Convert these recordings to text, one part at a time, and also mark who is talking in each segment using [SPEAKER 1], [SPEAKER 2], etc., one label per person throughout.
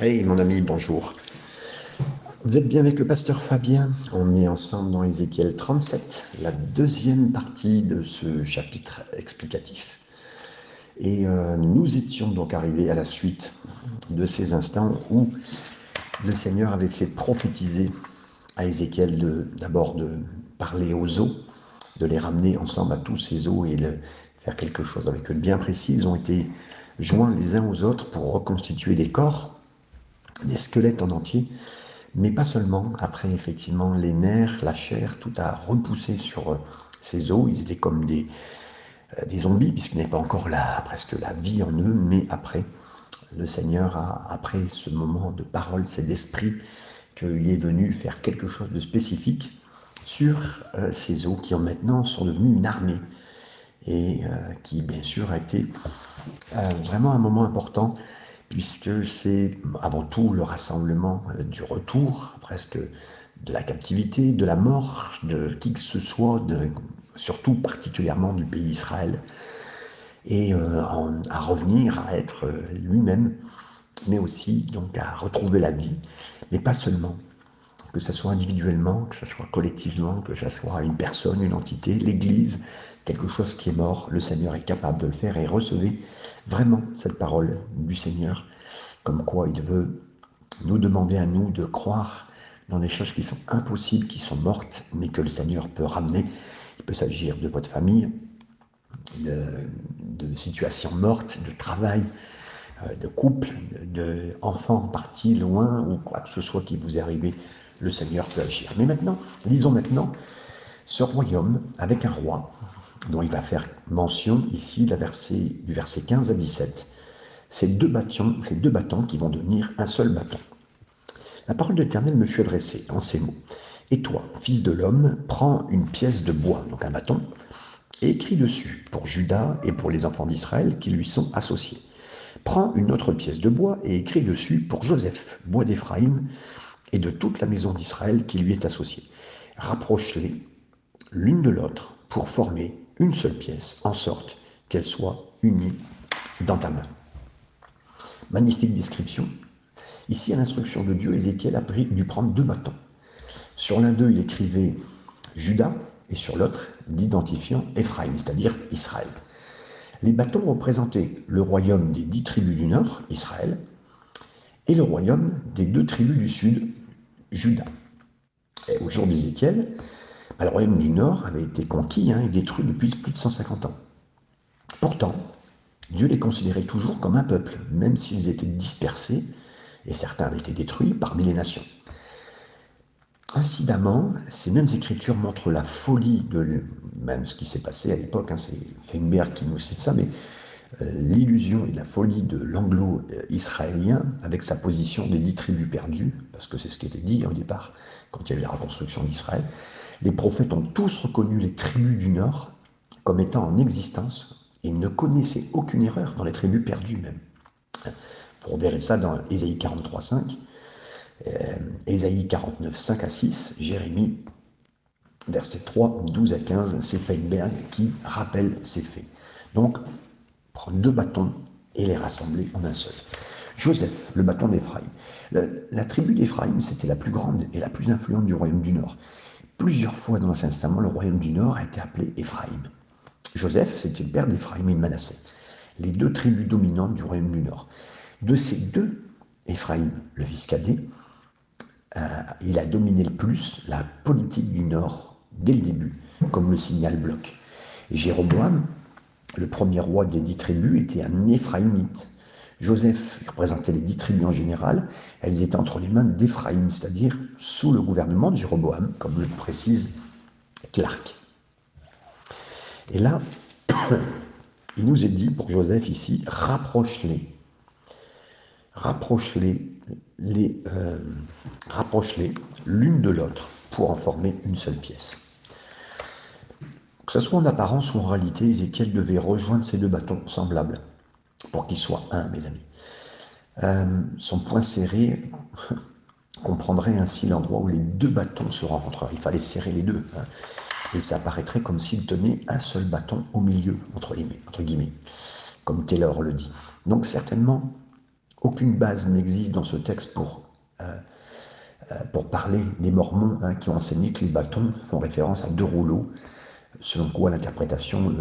[SPEAKER 1] Hey mon ami, bonjour. Vous êtes bien avec le pasteur Fabien? On est ensemble dans Ézéchiel 37, la deuxième partie de ce chapitre explicatif. Et euh, nous étions donc arrivés à la suite de ces instants où le Seigneur avait fait prophétiser à Ézéchiel d'abord de, parler aux eaux, de les ramener ensemble à tous ces eaux et de faire quelque chose avec eux bien précis. Ils ont été joints les uns aux autres pour reconstituer des corps des squelettes en entier, mais pas seulement. Après, effectivement, les nerfs, la chair, tout a repoussé sur euh, ces os. Ils étaient comme des, euh, des zombies, puisqu'il n'y avait pas encore la, presque la vie en eux, mais après, le Seigneur a, après ce moment de parole, c'est d'esprit, qu'il est venu faire quelque chose de spécifique sur euh, ces os qui ont maintenant sont devenus une armée et qui bien sûr a été vraiment un moment important puisque c'est avant tout le rassemblement euh, du retour, presque de la captivité, de la mort, de qui que ce soit, surtout particulièrement du pays d'Israël, et euh, à revenir à être euh, lui-même, mais aussi donc à retrouver la vie, mais pas seulement, que ce soit individuellement, que ce soit collectivement, que ce soit une personne, une entité, l'Église, quelque chose qui est mort, le Seigneur est capable de le faire et recevez vraiment cette parole du Seigneur, comme quoi il veut nous demander à nous de croire dans des choses qui sont impossibles, qui sont mortes, mais que le Seigneur peut ramener. Il peut s'agir de votre famille, de, de situations mortes, de travail, euh, de couple, d'enfants partis loin ou quoi que ce soit qui vous est arrivé le Seigneur peut agir. Mais maintenant, lisons maintenant ce royaume avec un roi dont il va faire mention ici du verset 15 à 17. Ces deux bâtons, ces deux bâtons qui vont devenir un seul bâton. La parole de l'Éternel me fut adressée en ces mots. Et toi, fils de l'homme, prends une pièce de bois, donc un bâton, et écris dessus pour Judas et pour les enfants d'Israël qui lui sont associés. Prends une autre pièce de bois et écris dessus pour Joseph, bois d'Éphraïm, et de toute la maison d'Israël qui lui est associée. Rapproche-les l'une de l'autre pour former une seule pièce, en sorte qu'elle soit unie dans ta main. Magnifique description. Ici, à l'instruction de Dieu, Ézéchiel a dû prendre deux bâtons. Sur l'un d'eux, il écrivait Judas, et sur l'autre, l'identifiant Éphraïm, c'est-à-dire Israël. Les bâtons représentaient le royaume des dix tribus du nord, Israël, et le royaume des deux tribus du sud, Juda. Au jour d'Ézéchiel, bah, le royaume du nord avait été conquis hein, et détruit depuis plus de 150 ans. Pourtant, Dieu les considérait toujours comme un peuple, même s'ils étaient dispersés, et certains avaient été détruits parmi les nations. Incidemment, ces mêmes écritures montrent la folie de même ce qui s'est passé à l'époque, hein, c'est Feinberg qui nous cite ça, mais l'illusion et la folie de l'anglo-israélien avec sa position des dix tribus perdues, parce que c'est ce qui était dit au départ quand il y avait la reconstruction d'Israël. Les prophètes ont tous reconnu les tribus du Nord comme étant en existence et ne connaissaient aucune erreur dans les tribus perdues même. Vous reverrez ça dans Ésaïe 43, 5, euh, Ésaïe 49, 5 à 6, Jérémie, versets 3, 12 à 15, c'est Feinberg qui rappelle ces faits. Donc, prendre deux bâtons et les rassembler en un seul. Joseph, le bâton d'Éphraïm. La, tribu d'Éphraïm, c'était la plus grande et la plus influente du royaume du Nord. Plusieurs fois dans l'Ancien Testament, le royaume du Nord a été appelé Éphraïm. Joseph, c'était le père d'Éphraïm et Manassé, les deux tribus dominantes du royaume du Nord. De ces deux, Éphraïm, le fils cadet, euh, il a dominé le plus la politique du Nord dès le début, comme le signal bloc. Et Jéroboam, le premier roi des dix tribus était un Éphraïmite. Joseph représentait les dix tribus en général. Elles étaient entre les mains d'Éphraïm, c'est-à-dire sous le gouvernement de Jéroboam, comme le précise Clark. Et là, il nous est dit pour Joseph ici, rapproche-les. Rapproche-les les, euh, rapproche-les l'une de l'autre pour en former une seule pièce. Que ce soit en apparence ou en réalité, Ézéchiel devait rejoindre ces deux bâtons semblables pour qu'ils soient un, mes amis. Euh, son point serré comprendrait ainsi l'endroit où les deux bâtons se rencontreraient. Il fallait serrer les deux. Hein. et ça paraîtrait comme s'il tenait un seul bâton au milieu, entre, les, entre guillemets, comme Taylor le dit. Donc certainement, Aucune base n'existe dans ce texte pour, euh, euh, pour parler des Mormons hein, qui ont enseigné que les bâtons font référence à deux rouleaux, selon quoi l'interprétation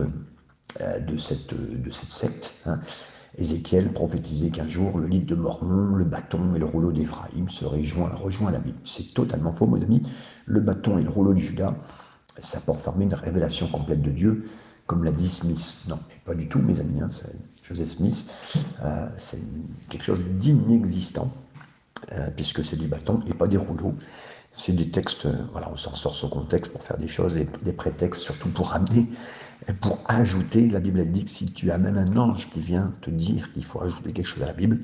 [SPEAKER 1] euh, de, cette, de cette secte. Hein, Ézéchiel prophétisait qu'un jour le livre de Mormon, le bâton et le rouleau d'Éphraïm seraient joints, rejoints à la Bible. C'est totalement faux, mes amis. Le bâton et le rouleau de Judas, ça pour former une révélation complète de Dieu, comme l'a dit Smith. Non, pas du tout, mes amis. Hein, Joseph Smith, euh, c'est quelque chose d'inexistant, euh, puisque c'est du bâton et pas des rouleaux. C'est des textes, euh, voilà, on s'en sort son contexte pour faire des choses et des prétextes, surtout pour amener, pour ajouter. La Bible elle dit que si tu amènes un ange qui vient te dire qu'il faut ajouter quelque chose à la Bible,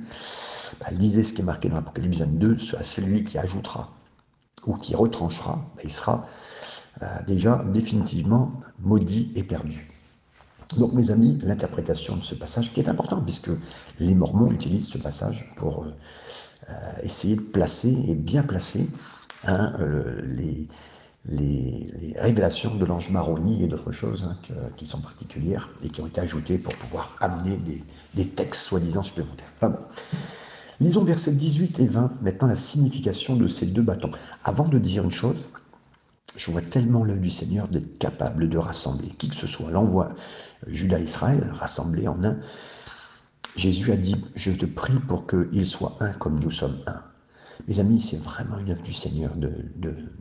[SPEAKER 1] bah, lisez ce qui est marqué dans l'Apocalypse 22, c'est celui qui ajoutera ou qui retranchera, bah, il sera déjà définitivement maudit et perdu. Donc, mes amis, l'interprétation de ce passage, qui est important, puisque les Mormons utilisent ce passage pour euh, essayer de placer et bien placer hein, euh, les, les, révélations de l'ange maroni et d'autres choses hein, qui sont particulières et qui ont été ajoutées pour pouvoir amener des, textes soi-disant supplémentaires. Enfin bon. Lisons versets 18 et 20, maintenant la signification de ces deux bâtons. Avant de dire une chose, je vois tellement l'œuvre du Seigneur d'être capable de rassembler qui que ce soit. L'envoi Judas Israël, rassemblé en un. Jésus a dit, je te prie pour qu'ils soient un comme nous sommes un. Mes amis, c'est vraiment une œuvre du Seigneur de,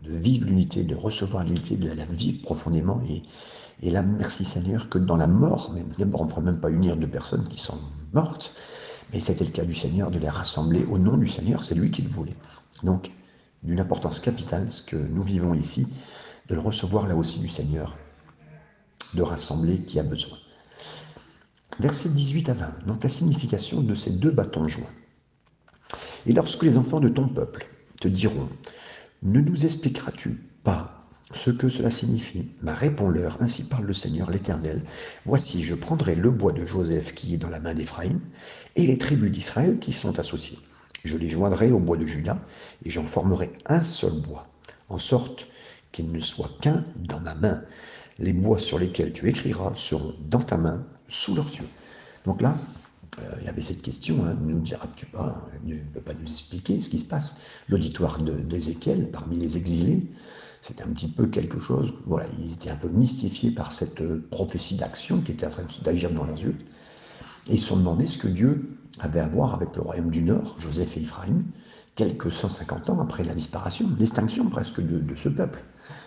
[SPEAKER 1] vivre l'unité, de recevoir l'unité, de la vivre profondément. Et, là, merci Seigneur que dans la mort, même, d'abord on ne pourrait même pas unir deux personnes qui sont mortes, mais c'était le cas du Seigneur de les rassembler au nom du Seigneur, c'est lui qui le voulait. Donc, d'une importance capitale, ce que nous vivons ici, de le recevoir là aussi du Seigneur, de rassembler qui a besoin. Versets 18 à 20, donc la signification de ces deux bâtons joints. Et lorsque les enfants de ton peuple te diront, ne nous expliqueras-tu pas ce que cela signifie? Bah, Réponds-leur, ainsi parle le Seigneur l'Éternel, voici, je prendrai le bois de Joseph qui est dans la main d'Éphraïm, et les tribus d'Israël qui sont associées. Je les joindrai au bois de Judas, et j'en formerai un seul bois, en sorte qu'il ne soit qu'un dans ma main. Les bois sur lesquels tu écriras seront dans ta main, sous leurs yeux. Donc là, il y avait cette question, hein, ne nous diras-tu pas, ne peut pas nous expliquer ce qui se passe L'auditoire d'Ézéchiel, parmi les exilés, c'était un petit peu quelque chose, voilà, ils étaient un peu mystifiés par cette euh, prophétie d'action qui était en train d'agir dans leurs yeux. Et ils se sont demandé ce que Dieu avait à voir avec le royaume du Nord, Joseph et Ephraïm, quelques 150 ans après la disparition, l'extinction presque de, ce peuple.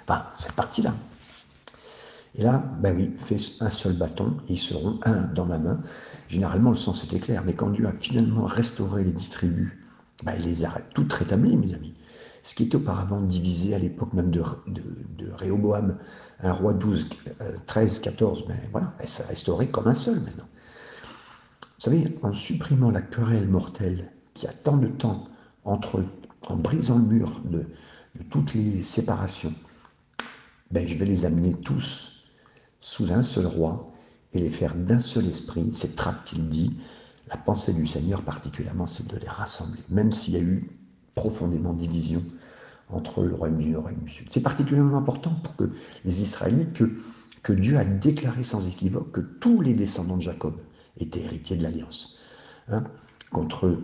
[SPEAKER 1] Enfin, cette partie-là. Et là, ben oui, fais un seul bâton, ils seront un dans ma main. Généralement, le sens était clair, mais quand Dieu a finalement restauré les dix tribus, ben, il les a toutes rétablies, mes amis. Ce qui était auparavant divisé à l'époque même de, de, un roi 12, 13, 14, ben voilà, ça a restauré comme un seul maintenant. Vous savez, en supprimant la querelle mortelle qui a tant de temps entre eux, en brisant le mur de, toutes les séparations, ben, je vais les amener tous sous un seul roi et les faire d'un seul esprit. C'est trappe qu'il dit. La pensée du Seigneur particulièrement, c'est de les rassembler, même s'il y a eu profondément division entre le royaume du Nord et du Sud. C'est particulièrement important pour que les Israélites, que, Dieu a déclaré sans équivoque que tous les descendants de Jacob était héritier de l'Alliance. Hein, contre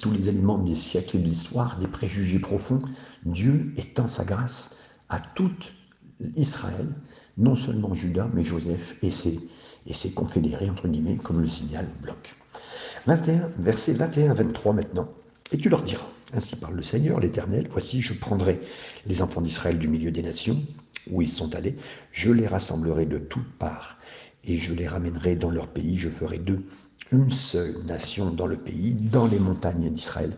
[SPEAKER 1] tous les éléments des siècles de l'histoire, des préjugés profonds, Dieu étend sa grâce à tout Israël, non seulement Judas, mais Joseph et ses, et ses confédérés, entre guillemets, comme le signal bloc. 21, versets 21 à 23 maintenant. Et tu leur diras, ainsi parle le Seigneur, l'Éternel, voici, je prendrai les enfants d'Israël du milieu des nations, où ils sont allés, je les rassemblerai de toutes parts, et je les ramènerai dans leur pays, je ferai d'eux une seule nation dans le pays, dans les montagnes d'Israël.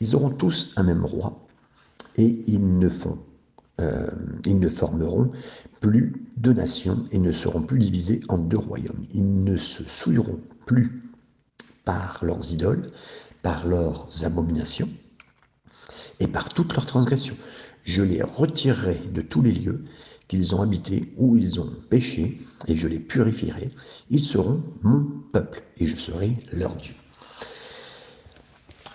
[SPEAKER 1] Ils auront tous un même roi, et ils ne, font, euh, ils ne formeront plus deux nations et ne seront plus divisés en deux royaumes. Ils ne se souilleront plus par leurs idoles, par leurs abominations et par toutes leurs transgressions. Je les retirerai de tous les lieux qu'ils ont habité, où ils ont péché, et je les purifierai. Ils seront mon peuple, et je serai leur Dieu.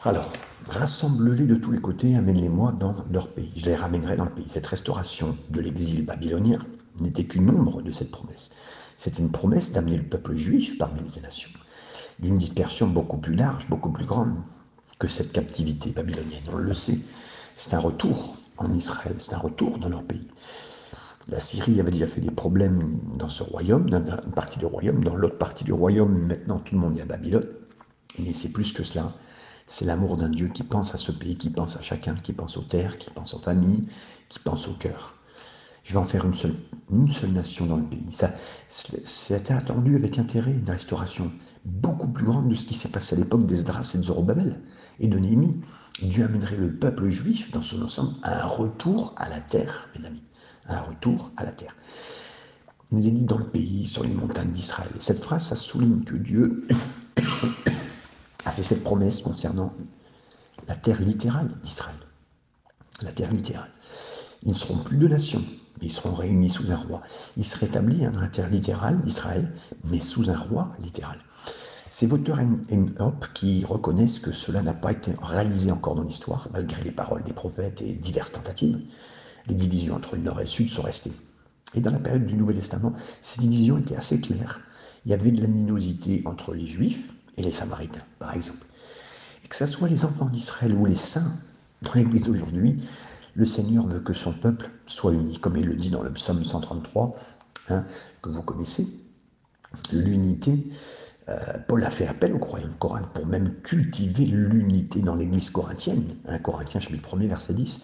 [SPEAKER 1] Alors, rassemble-les de tous les côtés, amène-les-moi dans leur pays. Je les ramènerai dans le pays. Cette restauration de l'exil babylonien n'était qu'une ombre de cette promesse. C'était une promesse d'amener le peuple juif parmi les nations. d'une dispersion beaucoup plus large, beaucoup plus grande que cette captivité babylonienne. On le sait, c'est un retour en Israël, c'est un retour dans leur pays. La Syrie avait déjà fait des problèmes dans ce royaume, dans une partie du royaume, dans l'autre partie du royaume, maintenant tout le monde est à Babylone. Mais c'est plus que cela. C'est l'amour d'un Dieu qui pense à ce pays, qui pense à chacun, qui pense aux terres, qui pense aux familles, qui pense au cœur. Je vais en faire une seule, nation dans le pays. Ça, c'était attendu avec intérêt une restauration beaucoup plus grande de ce qui s'est passé à l'époque d'Esdras et de Zorobabel et de Néhémie. Dieu amènerait le peuple juif dans son ensemble à un retour à la terre, mes amis un retour à la terre. Il nous est dit dans le pays, sur les montagnes d'Israël. cette phrase, ça souligne que Dieu a fait cette promesse concernant la terre littérale d'Israël. La terre littérale. Ils ne seront plus de nations, mais ils seront réunis sous un roi. Ils seraient établis dans la terre littérale d'Israël, mais sous un roi littéral. C'est Vauteur et Hop qui reconnaissent que cela n'a pas été réalisé encore dans l'histoire, malgré les paroles des prophètes et diverses tentatives les divisions entre le nord et le sud sont restées. Et dans la période du Nouveau Testament, ces divisions étaient assez claires. Il y avait de l'aninosité entre les Juifs et les Samaritains, par exemple. Et que ce soit les enfants d'Israël ou les saints dans l'Église aujourd'hui, le Seigneur veut que son peuple soit uni, comme il le dit dans le psaume 133, hein, que vous connaissez. L'unité, euh, Paul a fait appel aux croyants de Corinthe pour même cultiver l'unité dans l'Église corinthienne. Un Corinthiens chapitre 1 verset 10.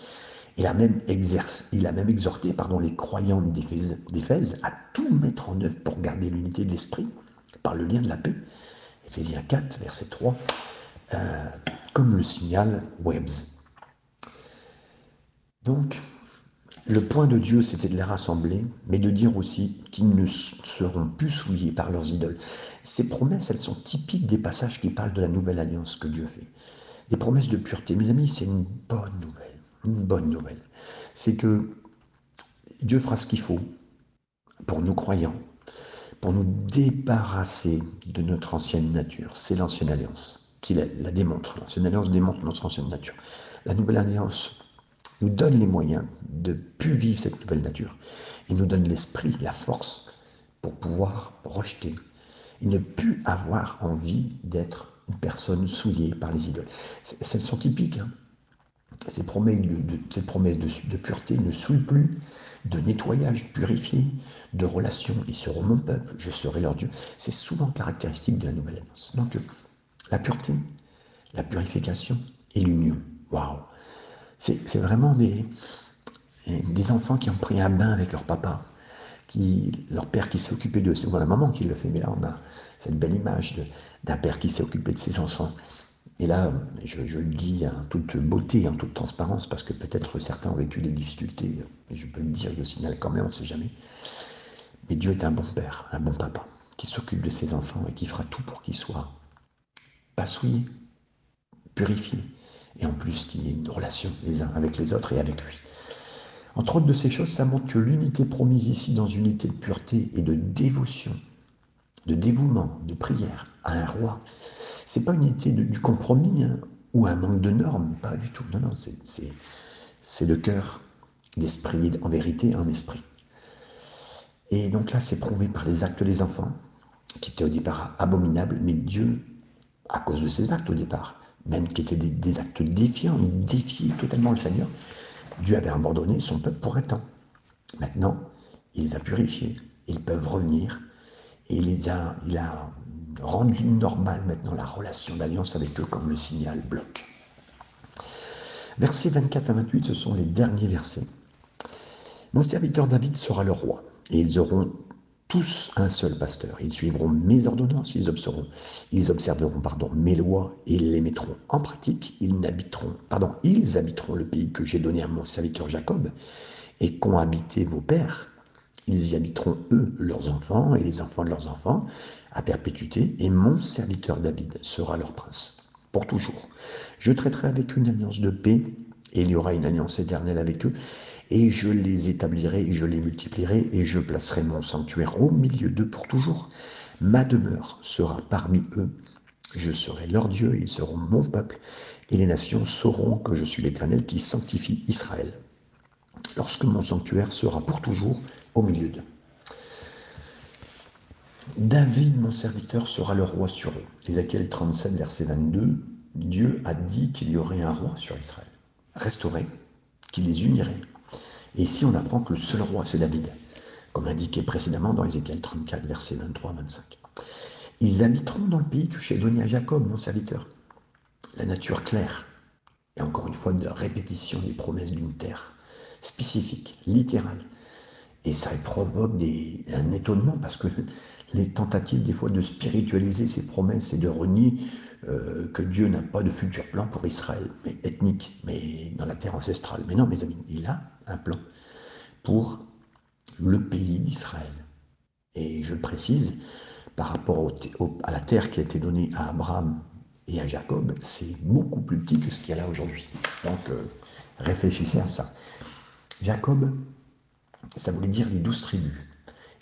[SPEAKER 1] Il a même, a même exhorté pardon, les croyants d'Éphèse à tout mettre en œuvre pour garder l'unité de l'esprit par le lien de la paix. Éphésiens 4, verset 3, euh, comme le signal Webbs. Donc, le point de Dieu, c'était de les rassembler, mais de dire aussi qu'ils ne seront plus souillés par leurs idoles. Ces promesses, elles sont typiques des passages qui parlent de la nouvelle alliance que Dieu fait. Des promesses de pureté. Mes amis, c'est une bonne nouvelle une bonne nouvelle. C'est que Dieu fera ce qu'il faut pour nous croyants, pour nous débarrasser de notre ancienne nature. C'est l'ancienne alliance qui la, démontre. L'ancienne alliance démontre notre ancienne nature. La nouvelle alliance nous donne les moyens de plus vivre cette nouvelle nature. Il nous donne l'esprit, la force pour pouvoir rejeter et ne plus avoir envie d'être une personne souillée par les idoles. Elles sont typiques. Hein ces promesses, de, cette promesse de, pureté ne souillent plus, de nettoyage purifié, de relation. Ils seront mon peuple, je serai leur Dieu. C'est souvent caractéristique de la nouvelle alliance. Donc, la pureté, la purification et l'union. Waouh! C'est vraiment des, des enfants qui ont pris un bain avec leur papa, qui, leur père qui s'est occupé de. C'est la maman qui le fait, mais là on a cette belle image d'un père qui s'est occupé de ses enfants et là, je, le dis en toute beauté, en toute transparence, parce que peut-être certains ont vécu des difficultés, et je peux le dire, je le signale quand même, on ne sait jamais. Mais Dieu est un bon père, un bon papa, qui s'occupe de ses enfants et qui fera tout pour qu'ils soient pas souillés, purifiés, et en plus qu'il y ait une relation les uns avec les autres et avec lui. Entre autres de ces choses, ça montre que l'unité promise ici dans une unité de pureté et de dévotion, de dévouement, de prière à un roi, c'est pas une unité du compromis hein, ou un manque de normes, pas du tout. Non, non, c'est le cœur d'esprit, en vérité, en esprit. Et donc là, c'est prouvé par les actes des enfants, qui étaient au départ abominables, mais Dieu, à cause de ces actes au départ, même qui étaient des, actes défiants, il défiait totalement le Seigneur, Dieu avait abandonné son peuple pour un temps. Maintenant, il les a purifiés, ils peuvent revenir, et il, les a rendu normal maintenant la relation d'alliance avec eux comme le signal bloc. Versets 24 à 28, ce sont les derniers versets. Mon serviteur David sera le roi, et ils auront tous un seul pasteur. Ils suivront mes ordonnances, ils observeront, ils observeront pardon, mes lois et les mettront en pratique. Ils n'habiteront, pardon, ils habiteront le pays que j'ai donné à mon serviteur Jacob et qu'ont habité vos pères. Ils y habiteront eux, leurs enfants et les enfants de leurs enfants, à perpétuité, et mon serviteur David sera leur prince, pour toujours. Je traiterai avec une alliance de paix, et il y aura une alliance éternelle avec eux, et je les établirai, je les multiplierai, et je placerai mon sanctuaire au milieu d'eux pour toujours. Ma demeure sera parmi eux, je serai leur Dieu, ils seront mon peuple, et les nations sauront que je suis l'Éternel qui sanctifie Israël, lorsque mon sanctuaire sera pour toujours au milieu d'eux. David, mon serviteur, sera le roi sur eux. Ézéchiel 37, verset 22, Dieu a dit qu'il y aurait un roi sur Israël, restauré, qui les unirait. Et ici, on apprend que le seul roi, c'est David, comme indiqué précédemment dans Ézéchiel 34, verset 23-25. Ils habiteront dans le pays que j'ai donné à Jacob, mon serviteur. La nature claire, et encore une fois, une répétition des promesses d'une terre spécifique, littérale. Et ça provoque un étonnement parce que les tentatives des fois de spiritualiser ces promesses et de renier euh, que Dieu n'a pas de futur plan pour Israël, mais ethnique, mais dans la terre ancestrale. Mais non, mes amis, il a un plan pour le pays d'Israël. Et je le précise, par rapport à la terre qui a été donnée à Abraham et à Jacob, c'est beaucoup plus petit que ce qu'il y a là aujourd'hui. Donc euh, réfléchissez à ça. Jacob, ça voulait dire les douze tribus.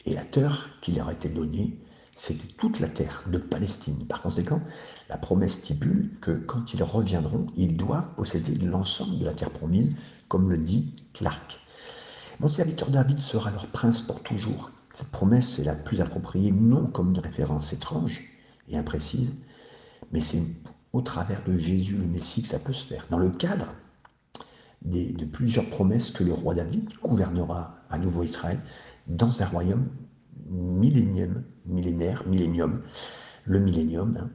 [SPEAKER 1] Et la terre qui leur été donnée, c'était toute la terre de Palestine. Par conséquent, la promesse stipule que quand ils reviendront, ils doivent posséder l'ensemble de la terre promise, comme le dit Clark. Mon serviteur David sera leur prince pour toujours. Cette promesse est la plus appropriée, non comme une référence étrange et imprécise, mais c'est au travers de Jésus le Messie que ça peut se faire. Dans le cadre de plusieurs promesses que le roi David gouvernera à nouveau Israël dans un royaume millénium, millénaire, millénium, le millénium, hein,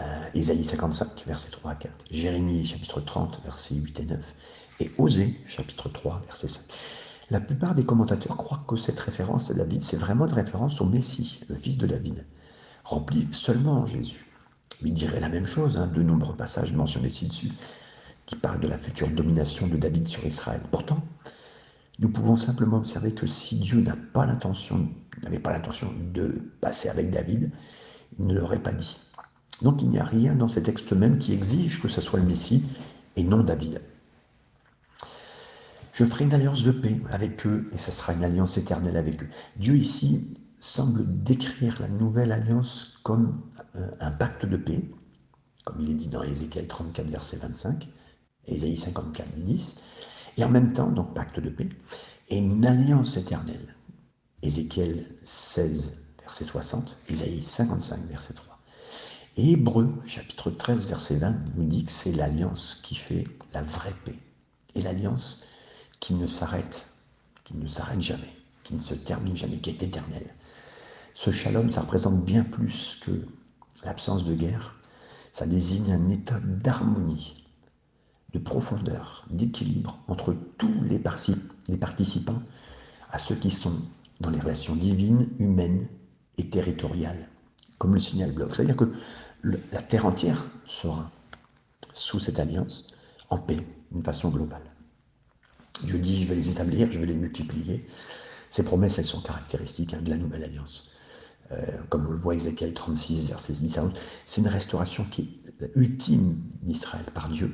[SPEAKER 1] euh, Ésaïe 55, versets 3 à 4, Jérémie chapitre 30, versets 8 et 9, et Osée chapitre 3, verset 5. La plupart des commentateurs croient que cette référence à David, c'est vraiment une référence au Messie, le fils de David, rempli seulement en Jésus. Il dirait la même chose, hein, de nombreux passages mentionnés ci-dessus, qui parlent de la future domination de David sur Israël. Pourtant, nous pouvons simplement observer que si Dieu n'avait pas l'intention de passer avec David, il ne l'aurait pas dit. Donc il n'y a rien dans ces textes même qui exige que ce soit le Messie et non David. Je ferai une alliance de paix avec eux et ce sera une alliance éternelle avec eux. Dieu ici semble décrire la nouvelle alliance comme euh, un pacte de paix, comme il est dit dans Ézéchiel 34, verset 25, et Ésaïe 54, 10, et en même temps, donc pacte de paix, et une alliance éternelle. Ézéchiel 16, verset 60, Ésaïe 55, verset 3. Et Hébreu, chapitre 13, verset 20, nous dit que c'est l'alliance qui fait la vraie paix. Et l'alliance qui ne s'arrête, qui ne s'arrête jamais, qui ne se termine jamais, qui est éternelle. Ce shalom, ça représente bien plus que l'absence de guerre. Ça désigne un état d'harmonie de profondeur, d'équilibre entre tous les, participants à ceux qui sont dans les relations divines, humaines et territoriales, comme le signal bloc. C'est-à-dire que la Terre entière sera sous cette alliance en paix d'une façon globale. Dieu dit, je vais les établir, je vais les multiplier. Ces promesses, elles sont caractéristiques hein, de la nouvelle alliance. Euh, comme on le voit Ézéchiel 36, verset 10 à 11, c'est une restauration qui est ultime d'Israël par Dieu,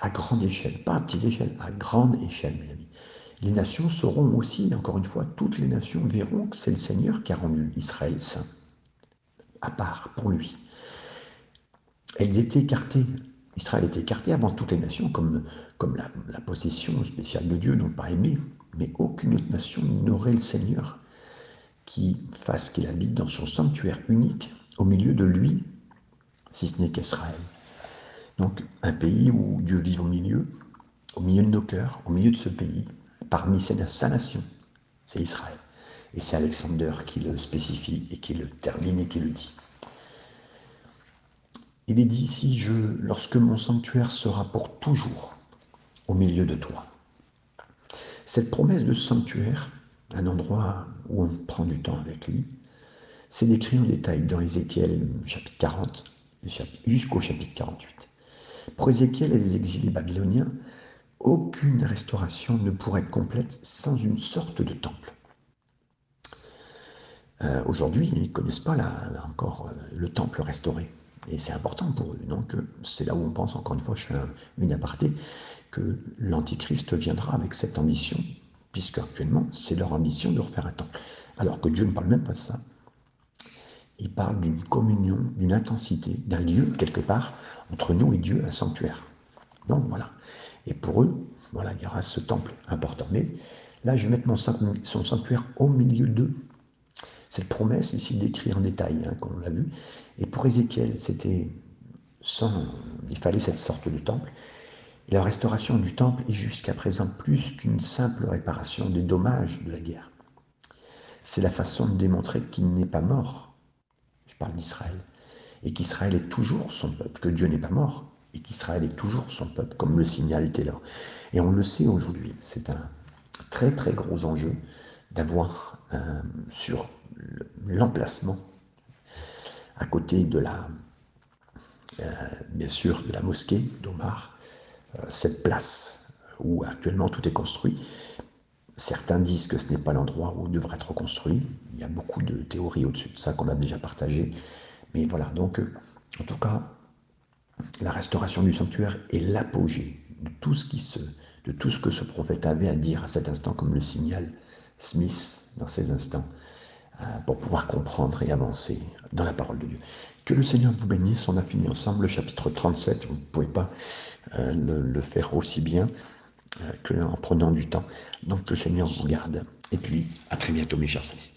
[SPEAKER 1] à grande échelle, pas à petite échelle, à grande échelle, mes amis. Les nations sauront aussi, encore une fois, toutes les nations verront que c'est le Seigneur qui a rendu Israël saint, à part pour lui. Elles étaient écartées, Israël était écarté avant toutes les nations, comme, la, possession spéciale de Dieu, non pas aimée, mais aucune autre nation n'aurait le Seigneur qui fasse qu'il habite dans son sanctuaire unique au milieu de lui, si ce n'est qu'Israël. Donc un pays où Dieu vit au milieu, au milieu de nos cœurs, au milieu de ce pays, parmi sa nation, c'est Israël. Et c'est Alexander qui le spécifie et qui le termine et qui le dit. Il est dit ici, je, lorsque mon sanctuaire sera pour toujours au milieu de toi. Cette promesse de sanctuaire, un endroit où on prend du temps avec lui, c'est décrit en détail dans Ézéchiel chapitre 40 jusqu'au chapitre 48. Pour Ézéchiel et les exilés babyloniens, aucune restauration ne pourrait être complète sans une sorte de temple. Euh, aujourd'hui, ils ne connaissent pas encore euh, le temple restauré. Et c'est important pour eux. Donc c'est là où on pense, encore une fois, je fais une aparté, que l'Antichrist viendra avec cette ambition, puisque actuellement c'est leur ambition de refaire un temple. Alors que Dieu ne parle même pas de ça. Il parle d'une communion, d'une intensité, d'un lieu, quelque part, entre nous et Dieu, un sanctuaire. Donc voilà. Et pour eux, voilà, il y aura ce temple important. Mais là, je vais mettre mon, son sanctuaire au milieu d'eux. Cette promesse ici décrite en détail, hein, comme on l'a vu. Et pour Ézéchiel, c'était sans, il fallait cette sorte de temple. La restauration du temple est jusqu'à présent plus qu'une simple réparation des dommages de la guerre. C'est la façon de démontrer qu'il n'est pas mort. Parle d'Israël. Et qu'Israël est toujours son peuple, que Dieu n'est pas mort, et qu'Israël est toujours son peuple, comme le signale Taylor. Et on le sait aujourd'hui, c'est un très très gros enjeu d'avoir euh, sur l'emplacement à côté de la, euh, bien sûr, de la mosquée d'Omar, euh, cette place où actuellement tout est construit. Certains disent que ce n'est pas l'endroit où devrait être construit. Il y a beaucoup de théories au-dessus de ça qu'on a déjà partagées. Mais voilà, donc en tout cas, la restauration du sanctuaire est l'apogée de tout ce qui se, de tout ce que ce prophète avait à dire à cet instant, comme le signale Smith dans ces instants, euh, pour pouvoir comprendre et avancer dans la parole de Dieu. Que le Seigneur vous bénisse. On a fini ensemble le chapitre 37. Vous ne pouvez pas euh, le, faire aussi bien euh, qu'en prenant du temps. Donc le Seigneur vous garde. Et puis, à très bientôt, mes chers amis.